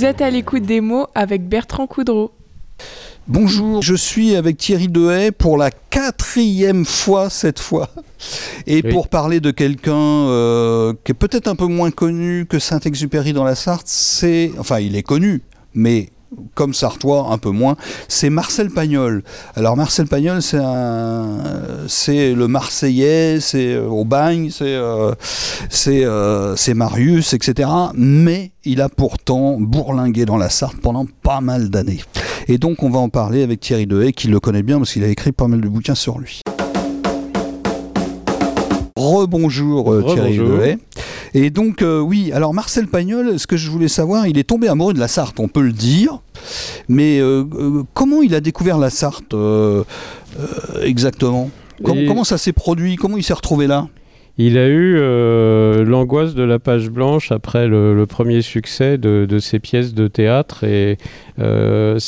Vous êtes à l'écoute des mots avec Bertrand Coudreau. Bonjour, je suis avec Thierry Dehaye pour la quatrième fois cette fois. Et pour parler de quelqu'un euh, qui est peut-être un peu moins connu que Saint-Exupéry dans la Sarthe, c'est. Enfin, il est connu, mais comme Sartois, un peu moins, c'est Marcel Pagnol. Alors Marcel Pagnol, c'est un, c'est le Marseillais, c'est euh, au bagne, c'est, euh, c'est, euh, c'est Marius, etc. Mais il a pourtant bourlingué dans la Sarthe pendant pas mal d'années. Et donc on va en parler avec Thierry Dehaye, qui le connaît bien parce qu'il a écrit pas mal de bouquins sur lui. Rebonjour Thierry Dehaye. Et donc, euh, oui, alors Marcel Pagnol, ce que je voulais savoir, il est tombé amoureux de la Sarthe, on peut le dire. Mais euh, euh, comment il a découvert la Sarthe exactement? Comment ça s'est produit? Comment il s'est retrouvé là? Il a eu euh, l'angoisse de la page blanche après le, premier succès de, ses pièces de théâtre et euh,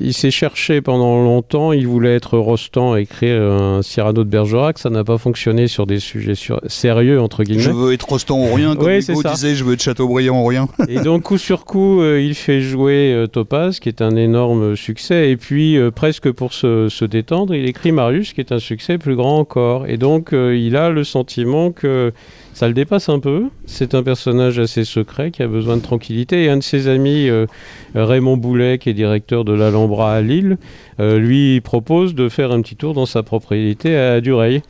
il s'est cherché pendant longtemps. Il voulait être Rostand, écrire un Cyrano de Bergerac. Ça n'a pas fonctionné sur des sujets sérieux entre guillemets. Je veux être Rostand ou rien, comme Hugo disait. Je veux être Chateaubriand ou rien. et donc coup sur coup, euh, il fait jouer Topaz, qui est un énorme succès. Et puis presque pour se, se, détendre, il écrit Marius, qui est un succès plus grand encore. Et donc il a le sentiment que ça le dépasse un peu. C'est un personnage assez secret qui a besoin de tranquillité. Et un de ses amis, euh, Raymond Boulet, qui est directeur de l'Alhambra à Lille, euh, lui propose de faire un petit tour dans sa propriété à Dureil.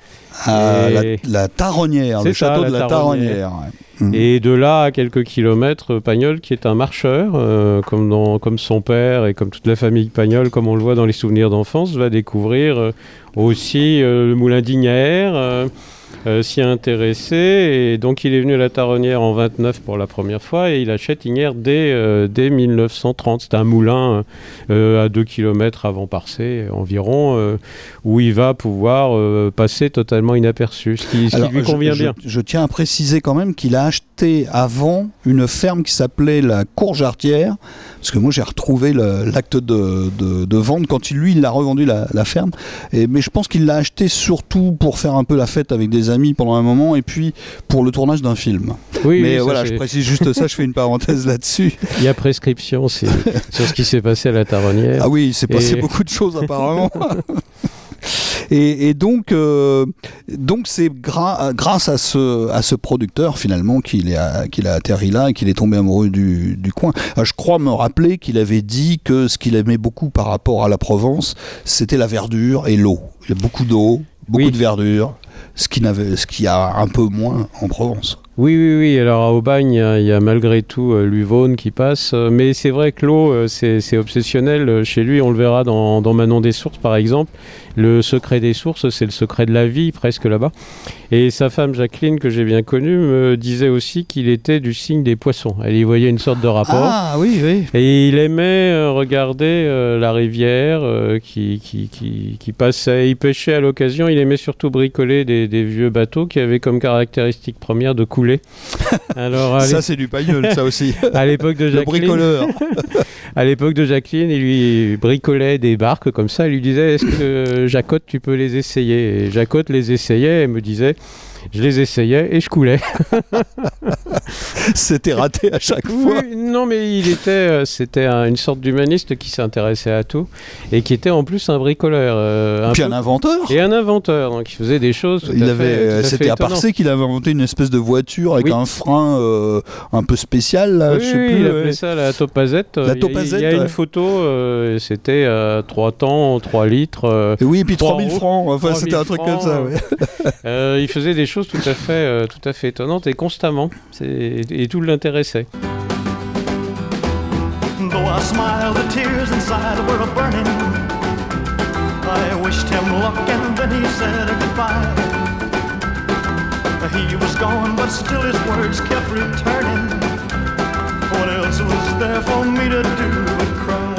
À la, Taronnière, le château de la Taronnière. Mmh. Et de là à quelques kilomètres, Pagnol, qui est un marcheur, euh, comme, dans, comme son père et comme toute la famille Pagnol, comme on le voit dans les souvenirs d'enfance, va découvrir aussi le moulin d'Ignaire euh, s'y intéressé. Et donc, il est venu à la Taronnière en 29 pour la première fois et il achète Ignière dès, euh, dès 1930. C'est un moulin euh, à 2 km avant Parcé environ, où il va pouvoir passer totalement inaperçu, ce qui, lui convient bien. Je tiens à préciser quand même qu'il a acheté avant une ferme qui s'appelait la Courjartière, parce que moi j'ai retrouvé l'acte de, de, vente quand il, lui il a revendu la, la ferme. Et, mais je pense qu'il l'a acheté surtout pour faire un peu la fête avec des amis pendant un moment et puis pour le tournage d'un film. Oui, Mais voilà, je précise juste ça, je fais une parenthèse là-dessus. Il y a prescription sur ce qui s'est passé à la Taronnière. Ah oui, il s'est passé beaucoup de choses apparemment. Et, donc, euh, donc c'est grâce à ce, à ce producteur finalement qu'il a, qu'il a atterri là et qu'il est tombé amoureux du, du coin. Ah, je crois me rappeler qu'il avait dit que ce qu'il aimait beaucoup par rapport à la Provence, c'était la verdure et l'eau. Il y a beaucoup d'eau, beaucoup de verdure ce qui, ce qui a un peu moins en Provence. Oui, oui, oui. Alors à Aubagne, il y, a malgré tout euh, l'Uvaune qui passe. Euh, mais c'est vrai que l'eau, euh, c'est obsessionnel. Chez lui, on le verra dans, dans, Manon des Sources, par exemple. Le secret des sources, c'est le secret de la vie, presque là-bas. Et sa femme Jacqueline, que j'ai bien connue, me disait aussi qu'il était du signe des poissons. Elle y voyait une sorte de rapport. Ah oui, oui. Et il aimait regarder la rivière qui, qui, qui, qui, passait. Il pêchait à l'occasion. Il aimait surtout bricoler des, des vieux bateaux qui avaient comme caractéristique première de couler alors, ça, c'est du pailleul, ça aussi. à l'époque de Jacqueline. Le bricoleur. à l'époque de Jacqueline, il lui bricolait des barques comme ça. Il lui disait Est-ce que Jacotte, tu peux les essayer? Et Jacotte les essayait et me disait je les essayais et je coulais. C'était raté à chaque fois. non, mais il était, euh, c'était une sorte d'humaniste qui s'intéressait à tout et qui était en plus un bricoleur. Euh, un Puis un inventeur. Et un inventeur, donc il faisait des choses. il avait, euh, c'était à Parcé qu'il avait inventé une espèce de voiture avec un frein un peu spécial. Là, oui, je sais plus, il appelait ça la topazette. La topazette. Il y a, une photo, c'était à 3 temps, 3 litres. Et oui, et puis 3000 francs. Enfin, c'était un truc comme ça. il faisait des choses tout à fait, euh, tout à fait étonnantes et constamment. Et tout l'intéressait. I wished him luck and then he said goodbye. He was gone, but still his words kept returning. What else was there for me to do but cry?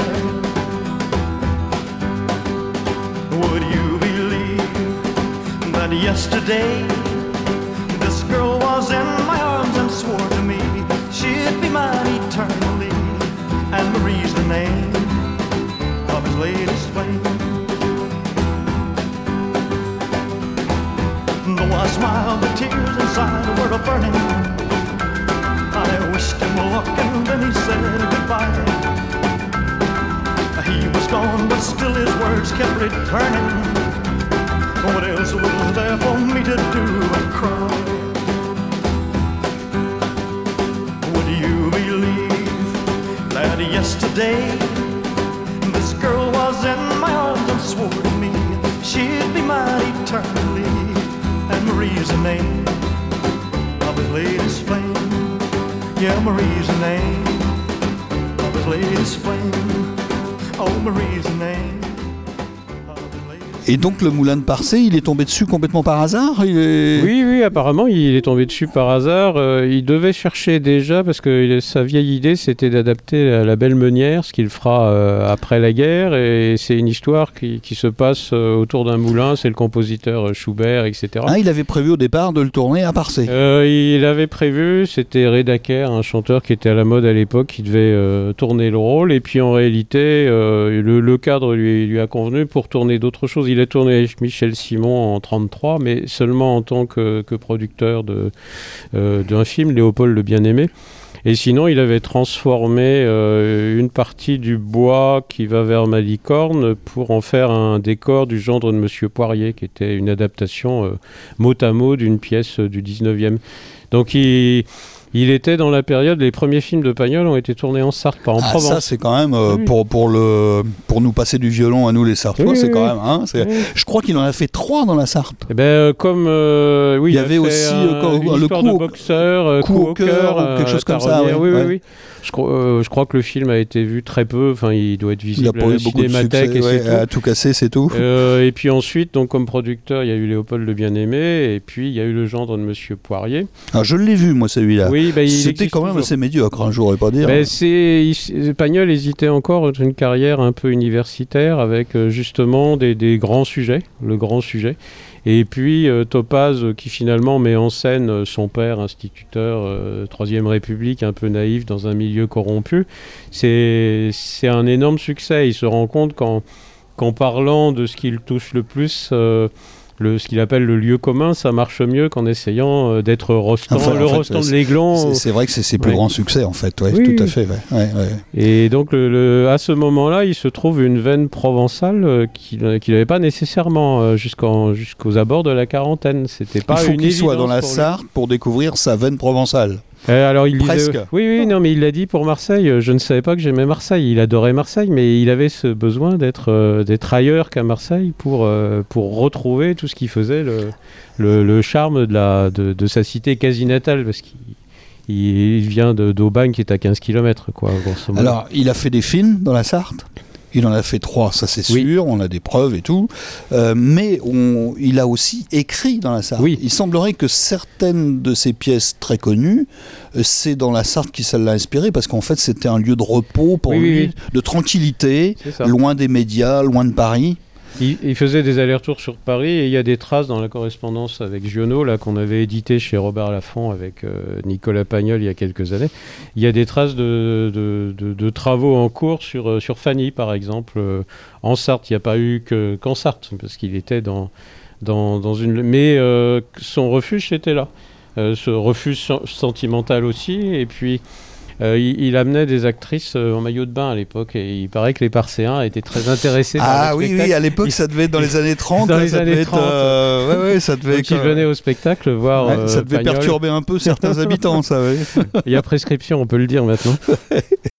Would you believe that yesterday? in my arms and swore to me she'd be mine eternally. And Marie's the name of his latest flame. Though I smiled, the tears inside were a burning. I wished him luck and then he said goodbye. He was gone, but still his words kept returning. What else was there for me? Eternally? And Marie's the name of his latest flame. Yeah, Marie's the name of his latest flame. Oh, Marie's the name. Et donc le moulin de Parcé, il est tombé dessus complètement par hasard il est... Oui, oui, apparemment, il est tombé dessus par hasard. Euh, il devait chercher déjà, parce que sa vieille idée, c'était d'adapter la, Belle Meunière, ce qu'il fera euh, après la guerre. Et c'est une histoire qui, qui se passe euh, autour d'un moulin. C'est le compositeur Schubert, etc. Ah, il avait prévu au départ de le tourner à Parcé Il avait prévu, c'était Red un chanteur qui était à la mode à l'époque, qui devait tourner le rôle. Et puis en réalité, le, le, cadre lui, lui, a convenu pour tourner d'autres choses. Il il a tourné avec Michel Simon en 33, mais seulement en tant que, producteur euh, d'un film, Léopold le Bien-Aimé. Et sinon, il avait transformé euh, une partie du bois qui va vers Malicorne pour en faire un décor du gendre de Monsieur Poirier, qui était une adaptation euh, mot à mot d'une pièce du 19e. Donc il il était dans la période, les premiers films de Pagnol ont été tournés en Sarthe, pas en ah, Provence. Ça, c'est quand même, euh, pour, pour, le, pour nous passer du violon à nous les Sartois, c'est quand même. Hein, je crois qu'il en a fait trois dans la Sarthe. Eh ben, euh, comme. Euh, oui, il y avait aussi le coup de boxeur, coup, au cœur, quelque chose comme ça. Oui, oui, oui. Je, crois, je crois que le film a été vu très peu. Enfin, il doit être visible il a à la beaucoup. De succès, et tout. tout cassé, c'est tout. et puis ensuite, donc, comme producteur, il y a eu Léopold le Bien-Aimé, et puis il y a eu le gendre de Monsieur Poirier. Ah, je l'ai vu, moi, celui-là. Oui, bah, C'était quand même assez médiocre, un jour, pas dire. C'est, Pagnol hésitait encore une carrière un peu universitaire avec euh, justement des, des, grands sujets, le grand sujet. Et puis euh, Topaz euh, qui finalement met en scène son père, instituteur, Troisième République, un peu naïf dans un milieu corrompu. C'est, c'est un énorme succès. Il se rend compte qu'en, parlant de ce qu'il touche le plus, ce qu'il appelle le lieu commun, ça marche mieux qu'en essayant euh, d'être Rostand, le Rostand de l'Aiglon. C'est vrai que c'est ses plus grands succès en fait, oui, tout à fait. Et donc à ce moment-là, il se trouve une veine provençale euh, qu'il n'avait pas nécessairement euh, jusqu'aux abords de la quarantaine. C'était pas il faut qu'il soit dans la Sarthe pour découvrir sa veine provençale. Euh, alors il Presque. oui, oui, non, mais il l'a dit pour Marseille. Euh, je ne savais pas que j'aimais Marseille. Il adorait Marseille, mais il avait ce besoin d'être euh, ailleurs qu'à Marseille pour, pour retrouver tout ce qui faisait le, le, charme de, la, de, de, sa cité quasi natale, parce qu'il il vient d'Aubagne qui est à 15 km. Quoi, Alors, il a fait des films dans la Sarthe il en a fait trois, ça c'est sûr, on a des preuves et tout. Euh, mais on, il a aussi écrit dans la Sarthe. Oui. Il semblerait que certaines de ses pièces très connues, euh, c'est dans la Sarthe qui ça l'a inspiré, parce qu'en fait c'était un lieu de repos pour lui, de tranquillité, loin des médias, loin de Paris. Il, faisait des allers-retours sur Paris et il y a des traces dans la correspondance avec Giono, là qu'on avait édité chez Robert Laffont avec euh, Nicolas Pagnol il y a quelques années. Il y a des traces de, travaux en cours sur, euh, sur Fanny, par exemple. Euh, en Sarthe, il n'y a pas eu qu'en Sarthe, parce qu'il était dans, dans, dans, une... Mais son refuge, était là. ce refuge sentimental aussi. Et puis... Euh, il, amenait des actrices euh, en maillot de bain à l'époque et il paraît que les Parcéens étaient très intéressés ah, par le oui, spectacle. oui, à l'époque ça devait être dans les années 30. dans les années 30. Euh, ouais, ouais, ça devait Donc, ils venaient au spectacle voir. ça devait perturber un peu certains habitants, ça. Il y a prescription, on peut le dire maintenant.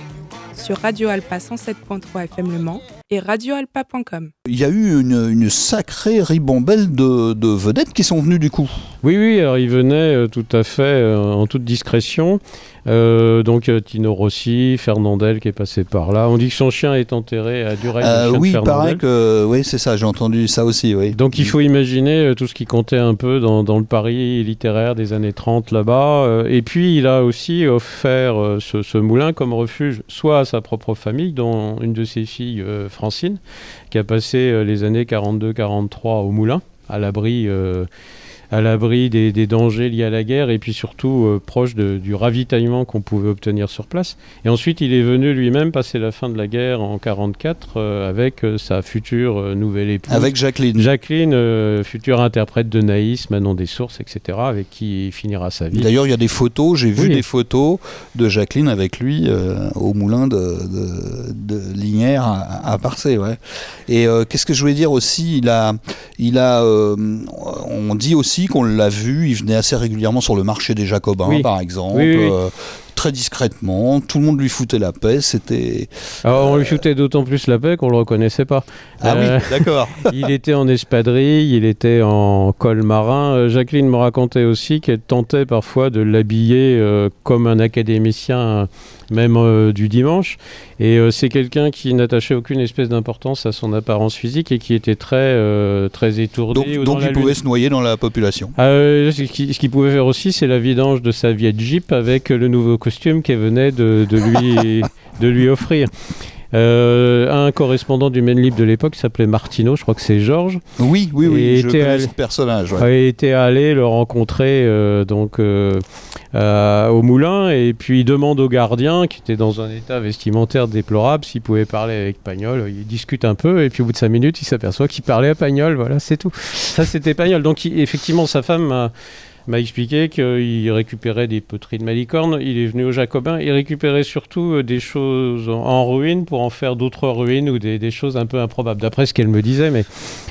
sur Radio Alpa 107.3 FM Le Mans et radioalpa.com. Il y a eu une, une sacrée ribambelle de, de vedettes qui sont venues du coup. Oui, oui, alors il venait euh, tout à fait euh, en toute discrétion. Euh, donc Tino Rossi, Fernandel qui est passé par là. On dit que son chien est enterré à Dureil. Euh, oui, il paraît que. Oui, c'est ça, j'ai entendu ça aussi, oui. Donc il faut imaginer euh, tout ce qui comptait un peu dans, dans le Paris littéraire des années 30 là-bas. Euh, et puis il a aussi offert euh, ce, ce moulin comme refuge soit à sa propre famille, dont une de ses filles, euh, Qui a passé euh, les années 42-43 au moulin, à l'abri. À l'abri des, des dangers liés à la guerre et puis surtout euh, proche de- du ravitaillement qu'on pouvait obtenir sur place. Et ensuite, il est venu lui-même passer la fin de la guerre en 44 euh, avec euh, sa future euh, nouvelle épouse. Avec Jacqueline. Jacqueline, future interprète de Naïs, Manon des Sources, etc., avec qui il finira sa vie. D'ailleurs, il y a des photos, j'ai vu des photos de Jacqueline avec lui au moulin de, de, à, à Parcé. Ouais. Et qu'est-ce que je voulais dire aussi? Il a, il a, on dit aussi qu'on l'a vu, il venait assez régulièrement sur le marché des Jacobins, Oui. par exemple. Oui, oui, oui. euh, très discrètement, tout le monde lui foutait la paix, c'était... Alors, on lui foutait d'autant plus la paix qu'on le reconnaissait pas. Ah Euh, oui, d'accord. il était en espadrille, il était en col marin. Euh, Jacqueline me racontait aussi qu'elle tentait parfois de l'habiller euh, comme un académicien, euh, même euh, du dimanche. Et euh, c'est quelqu'un qui n'attachait aucune espèce d'importance à son apparence physique et qui était très, euh, très étourdi. Donc, il pouvait se noyer dans la population. Euh, ce qui- ce qu'il pouvait faire aussi, c'est la vidange de sa vieille Jeep avec le nouveau costume qu'elle venait de, de lui, de lui offrir. Euh, un correspondant du Maine Libre de l'époque s'appelait Martino, je crois que c'est Georges, Oui, oui, Et oui, je était allé- ce personnage. ouais. été allé le rencontrer euh, donc euh, au moulin et puis il demande au gardien qui était dans un état vestimentaire déplorable s'il pouvait parler avec Pagnol. Il discute un peu et puis au bout de cinq minutes il s'aperçoit qu'il parlait à Pagnol. Voilà, c'est tout. Ça c'était Pagnol. Donc il- effectivement sa femme m'a expliqué qu'il récupérait des poteries de malicorne, il est venu au Jacobin, il récupérait surtout euh, des choses en, en ruine pour en faire d'autres ruines ou des, des choses un peu improbables, d'après ce qu'elle me disait, mais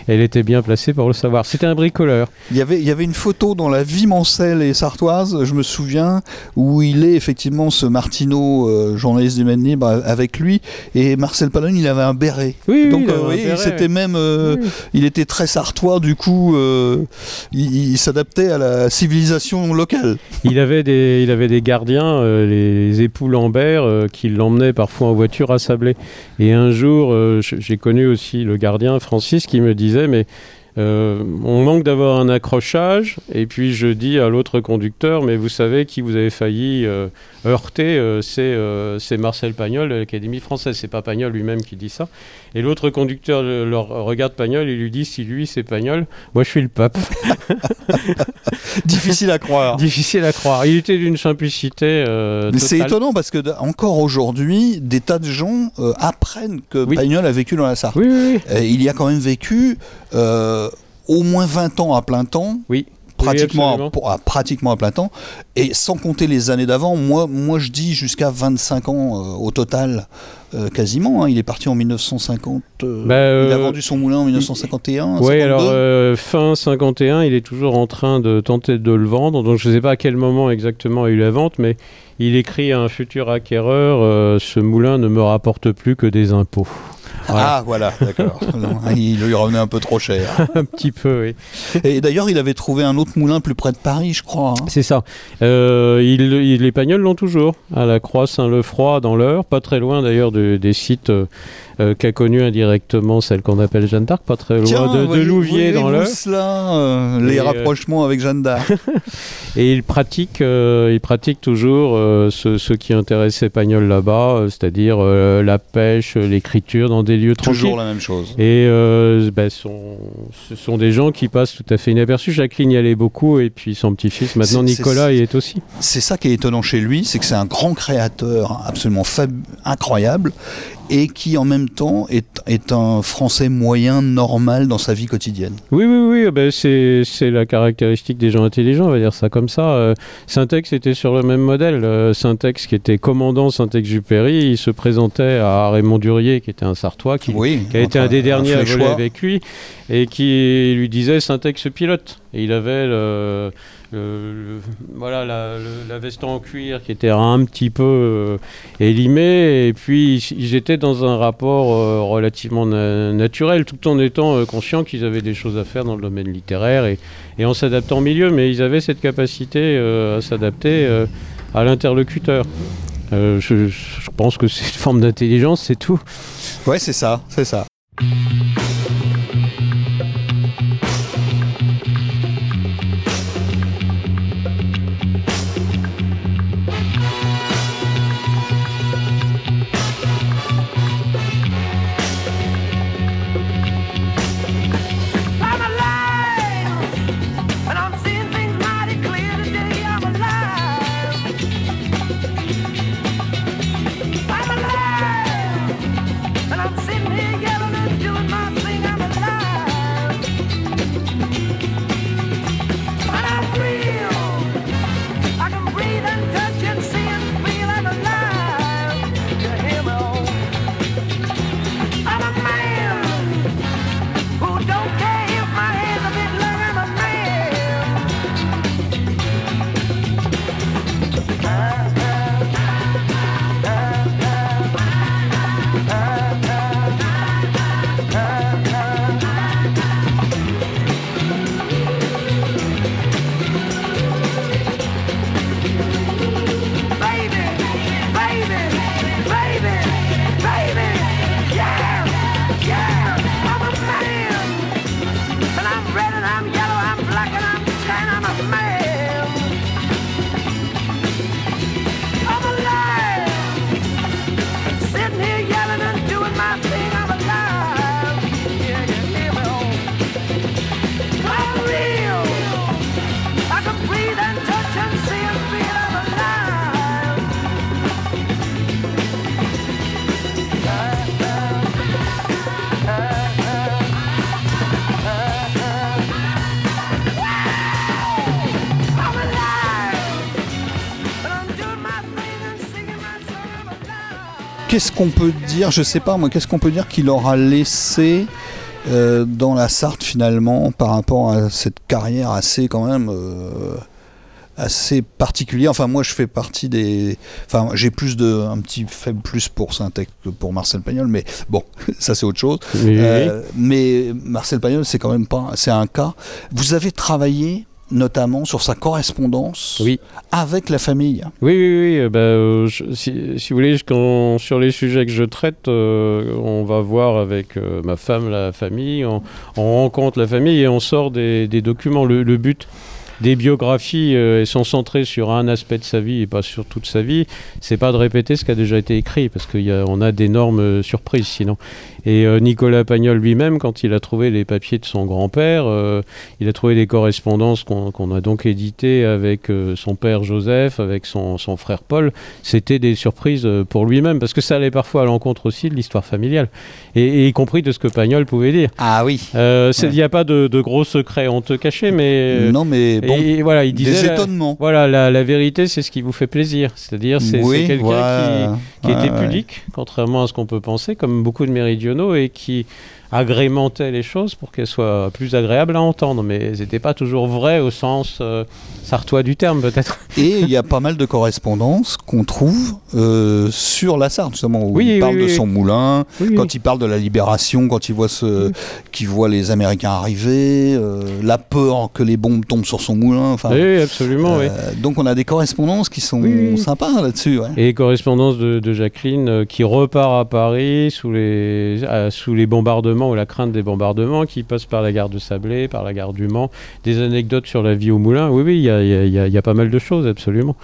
elle était bien placée pour le savoir. C'était un bricoleur. Il y, avait, il y avait une photo dans la vie mancelle et sartoise, je me souviens, où il est effectivement ce Martineau, euh, journaliste du Maine Libre, avec lui, et Marcel Palogne, il avait un béret. Oui, oui, Donc, il euh, un voyez, béret, c'était même, euh, Oui. il était très sartois, du coup, euh, il, il s'adaptait à la civilisation locale. Il avait des, il avait des gardiens, euh, les époux Lambert, euh, qui l'emmenaient parfois en voiture à Sablé. Et un jour, euh, j'ai connu aussi le gardien Francis qui me disait, mais on manque d'avoir un accrochage. Et puis je dis à l'autre conducteur, mais vous savez qui vous avez failli heurter, euh, c'est euh, c'est Marcel Pagnol de l'Académie française. C'est pas Pagnol lui-même qui dit ça. Et l'autre conducteur le, regarde Pagnol et lui dit, si lui c'est Pagnol, moi je suis le pape. Difficile à croire. Difficile à croire. Il était d'une simplicité. euh, Mais c'est étonnant parce que encore aujourd'hui, des tas de gens euh, apprennent que Oui. Pagnol a vécu dans la Sarthe. Oui, oui, il y a quand même vécu euh, au moins 20 ans à plein temps. Oui. Pratiquement, Oui, à, pour- à- pratiquement à plein temps. Et sans compter les années d'avant, moi, moi je dis jusqu'à 25 ans euh, au total, euh, quasiment. hein. Il est parti en 1950. euh, Bah, il a vendu son moulin en 1951. Oui, 52. alors fin 51, il est toujours en train de tenter de le vendre. Donc je ne sais pas à quel moment exactement a eu la vente, mais il écrit à un futur acquéreur ce moulin ne me rapporte plus que des impôts. Voilà. Ah voilà, d'accord. Il lui revenait un peu trop cher. un petit peu, oui. Et d'ailleurs, il avait trouvé un autre moulin plus près de Paris, je crois. hein. C'est ça. Euh, il, il- les Pagnols l'ont toujours, à la Croix Saint-Lefroy dans l'Eure, pas très loin d'ailleurs de- des sites euh, qu'a connu indirectement celle qu'on appelle Jeanne d'Arc, pas très loin Tiens, de, de Louviers dans l'Eure. cela, euh, les euh, rapprochements avec Jeanne d'Arc. Et il pratique, euh, il pratique toujours ce, ce qui intéressait Pagnol là-bas, c'est-à-dire la pêche, l'écriture dans des lieux tranquilles. Toujours la même chose. Et euh, ben, sont- ce sont des gens qui passent tout à fait inaperçus. Jacqueline y allait beaucoup, et puis son petit-fils, maintenant Nicolas, y est aussi. C'est ça qui est étonnant chez lui, c'est que c'est un grand créateur absolument incroyable et qui en même temps est, est un Français moyen normal dans sa vie quotidienne. Oui, oui, oui, ben, c'est c'est la caractéristique des gens intelligents, on va dire ça comme ça. Euh, Syntex était sur le même modèle. Euh, Syntex, qui était commandant Syntex-Jupéry, il se présentait à Raymond Durier, qui était un Sartois, qui, oui, qui a été un des derniers à voler avec lui, et qui lui disait Syntex pilote. Et il avait le, voilà la, veste en cuir qui était un petit peu élimée et puis ils étaient dans un rapport relativement naturel tout en étant conscients qu'ils avaient des choses à faire dans le domaine littéraire et, en s'adaptant au milieu mais ils avaient cette capacité à s'adapter à l'interlocuteur. Euh, je, je, pense que c'est une forme d'intelligence, c'est tout. Ouais, c'est ça, c'est ça. Qu'est-ce qu'on peut dire, je sais pas moi, qu'est-ce qu'on peut dire qu'il aura laissé euh, dans la Sarthe finalement par rapport à cette carrière assez quand même euh, assez particulière? Enfin moi je fais partie des, enfin j'ai plus de un petit faible plus pour Syntex que pour Marcel Pagnol, mais bon ça c'est autre chose. Euh, mais Marcel Pagnol c'est quand même pas, c'est un cas. Vous avez travaillé notamment sur sa correspondance avec la famille. Oui, oui, oui. Euh, bah, euh, si, vous voulez, quand, sur les sujets que je traite, euh, on va voir avec ma femme la famille, on, rencontre la famille et on sort des, documents. Le, le, but des biographies sont centrées sur un aspect de sa vie et pas sur toute sa vie, c'est pas de répéter ce qui a déjà été écrit parce qu'on a, a d'énormes surprises sinon. Et euh, Nicolas Pagnol lui-même, quand il a trouvé les papiers de son grand-père, euh, il a trouvé des correspondances qu'on a donc éditées avec euh, son père Joseph, avec son, son frère Paul. C'était des surprises pour lui-même, parce que ça allait parfois à l'encontre aussi de l'histoire familiale, et, y compris de ce que Pagnol pouvait dire. Ah oui. Il n'y a pas de, de, gros secrets te cacher, mais... non, mais et, voilà, il disait, des étonnements. voilà, la, la vérité, c'est ce qui vous fait plaisir. C'est-à-dire, c'est quelqu'un qui, qui était pudique, contrairement à ce qu'on peut penser, comme beaucoup de méridionaux et qui agrémentait les choses pour qu'elles soient plus agréables à entendre. Mais elles n'étaient pas toujours vraies au sens euh, sartois du terme, peut-être. Et il y a pas mal de correspondances qu'on trouve euh, sur la Sarthe, justement, où il parle de son moulin, quand il parle de la libération, quand il voit, ce, qu'il voit les Américains arriver, euh, la peur que les bombes tombent sur son moulin. Oui, absolument. Donc on a des correspondances qui sont sympas là-dessus. Et correspondances de, de Jacqueline qui repart à Paris sous les, sous les bombardements ou la crainte des bombardements, qui passe par la gare de Sablé, par la gare du Mans, des anecdotes sur la vie au moulin. Oui, oui, il y a, pas mal de choses, absolument.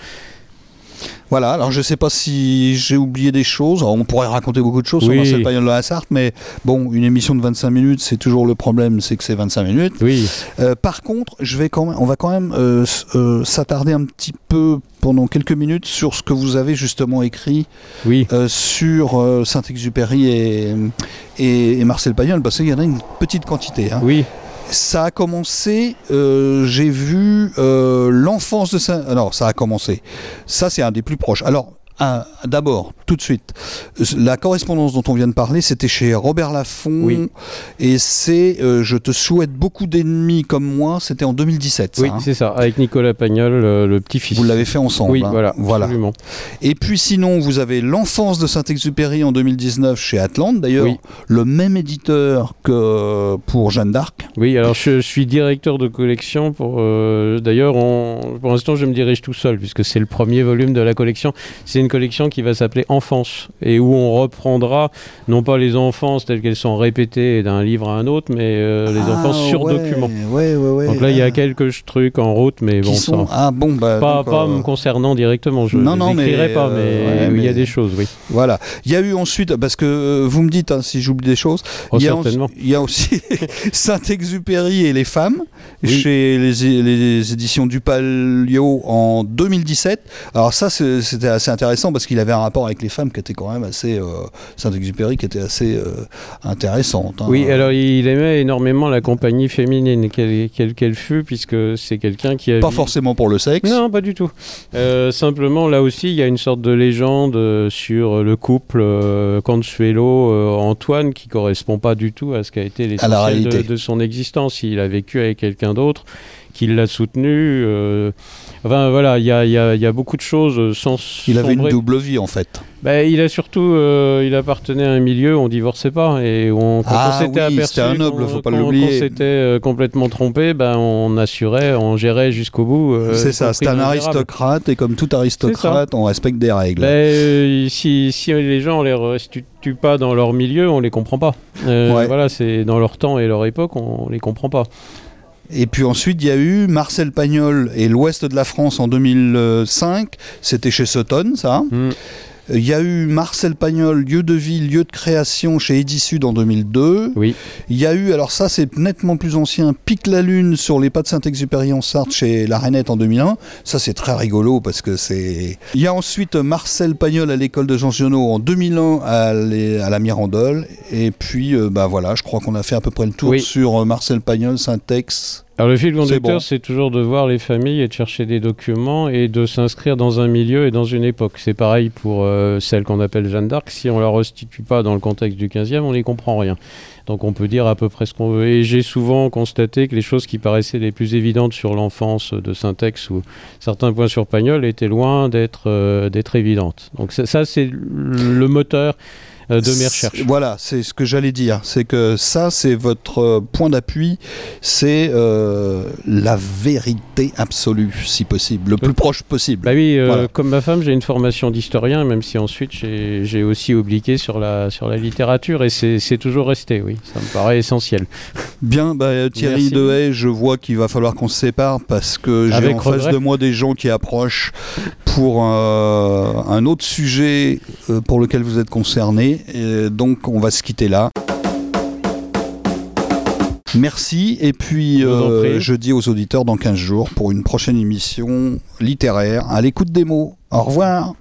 Voilà, alors je ne sais pas si j'ai oublié des choses. on pourrait raconter beaucoup de choses sur Marcel Pagnol de la Sarthe, mais bon, une émission de 25 minutes, c'est toujours le problème, c'est que c'est 25 minutes. Oui. Euh, par contre, je vais quand même, on va quand même euh, euh, s'attarder un petit peu pendant quelques minutes sur ce que vous avez justement écrit oui. sur Saint-Exupéry et, et, Marcel Pagnol, parce qu'il y en a une petite quantité. Hein. Oui ça a commencé, euh, j'ai vu euh, l'enfance de Saint... Non, ça a commencé. Ça, c'est un des plus proches. Alors, Ah, D'abord, tout de suite, la correspondance dont on vient de parler, c'était chez Robert Laffont. Oui. Et c'est euh, Je te souhaite beaucoup d'ennemis comme moi, c'était en 2017. ça, Oui, hein. c'est ça, avec Nicolas Pagnol, le petit-fils. Vous l'avez fait ensemble. Oui, hein. voilà, voilà. absolument. Et puis sinon, vous avez L'enfance de Saint-Exupéry en 2019 chez Atlante. D'ailleurs, Oui. le même éditeur que pour Jeanne d'Arc. Oui, alors je, je suis directeur de collection pour. euh, D'ailleurs, pour l'instant, je me dirige tout seul puisque c'est le premier volume de la collection. C'est une collection qui va s'appeler Enfance et où on reprendra non pas les enfances telles qu'elles sont répétées d'un livre à un autre, mais euh, les enfances Ah, sur ouais, document. Ouais, ouais, ouais. Donc là, il y Ah, a quelques trucs en route, mais bon, sont... ça. Ah bon, bah. Pas, donc, pas euh, me concernant directement, je Non, non, mais, pas, mais euh, ouais, il y a mais- des choses, oui. Voilà. Il y a eu ensuite, parce que vous me dites hein, si j'oublie des choses, Oh, il, y a certainement. aussi, il y a aussi Saint-Exupéry et les femmes Oui. chez les, les éditions du Palio en 2017. Alors ça, c'était assez intéressant parce qu'il avait un rapport avec les femmes qui était quand même assez... euh, Saint-Exupéry qui était assez euh, intéressante. hein. Oui, alors il aimait énormément la compagnie féminine, quelle quelle qu'elle fut, puisque c'est quelqu'un qui a. Pas vu- forcément pour le sexe. Non, pas du tout. Euh, simplement, là aussi, il y a une sorte de légende sur le couple Consuelo-Antoine qui correspond pas du tout à ce qu'a été l'essentiel de, de son existence. Il a vécu avec quelqu'un d'autre qui l'a soutenu. euh, Enfin, voilà, il y a, il y a- il y a beaucoup de choses euh, sans. Il avait une double vie en fait. Ben, il a surtout, euh, il appartenait à un milieu où on divorçait pas et on, quand Ah on s'était oui, aperçu, c'était un noble, qu'on- faut pas l'oublier. qu'on s'était euh, complètement trompé, ben on assurait, on gérait jusqu'au bout. c'est ça, c'est un aristocrate et comme tout aristocrate, on respecte des règles. Ben, si, si les gens on les restitue pas dans leur milieu, on les comprend pas. Ouais. Voilà, c'est dans leur temps et leur époque, on les comprend pas. Et puis ensuite, il y a eu Marcel Pagnol et l'Ouest de la France en 2005. C'était chez Sutton, ça. Hmm. Il y a eu Marcel Pagnol, lieu de vie, lieu de création chez Edisud en 2002. Oui. Il y a eu, alors ça c'est nettement plus ancien, Pique la Lune sur les pas de Saint-Exupéry en Sarthe chez La Rainette en 2001. Ça c'est très rigolo parce que c'est... Il y a ensuite Marcel Pagnol à l'école de Jean Giono en 2001 à, les- à la Mirandole. Et puis, euh, bah voilà, je crois qu'on a fait à peu près le tour Oui. sur euh, Marcel Pagnol, Syntex. Alors le fil conducteur, bon. c'est toujours de voir les familles et de chercher des documents et de s'inscrire dans un milieu et dans une époque. C'est pareil pour euh, celle qu'on appelle Jeanne d'Arc. Si on la restitue pas dans le contexte du 15e, on n'y comprend rien. Donc on peut dire à peu près ce qu'on veut. Et j'ai souvent constaté que les choses qui paraissaient les plus évidentes sur l'enfance de Syntex ou certains points sur Pagnol étaient loin d'être euh, évidentes. Donc ça, ça, c'est le moteur de mes recherches. Voilà, c'est ce que j'allais dire. C'est que ça, c'est votre euh, point d'appui. C'est euh, la vérité absolue, si possible, le plus proche possible. Bah oui, euh, Voilà. comme ma femme, j'ai une formation d'historien, même si ensuite j'ai aussi obliqué sur la, sur la littérature, et c'est toujours resté, oui, ça me paraît essentiel. Bien, bah, Thierry. Dehaye, je vois qu'il va falloir qu'on se sépare parce que j'ai en face de moi des gens qui approchent pour euh, un autre sujet euh, pour lequel vous êtes concerné. Et donc, on va se quitter là. Merci et puis euh, je dis aux auditeurs dans 15 jours pour une prochaine émission littéraire à l'écoute des mots. Au revoir.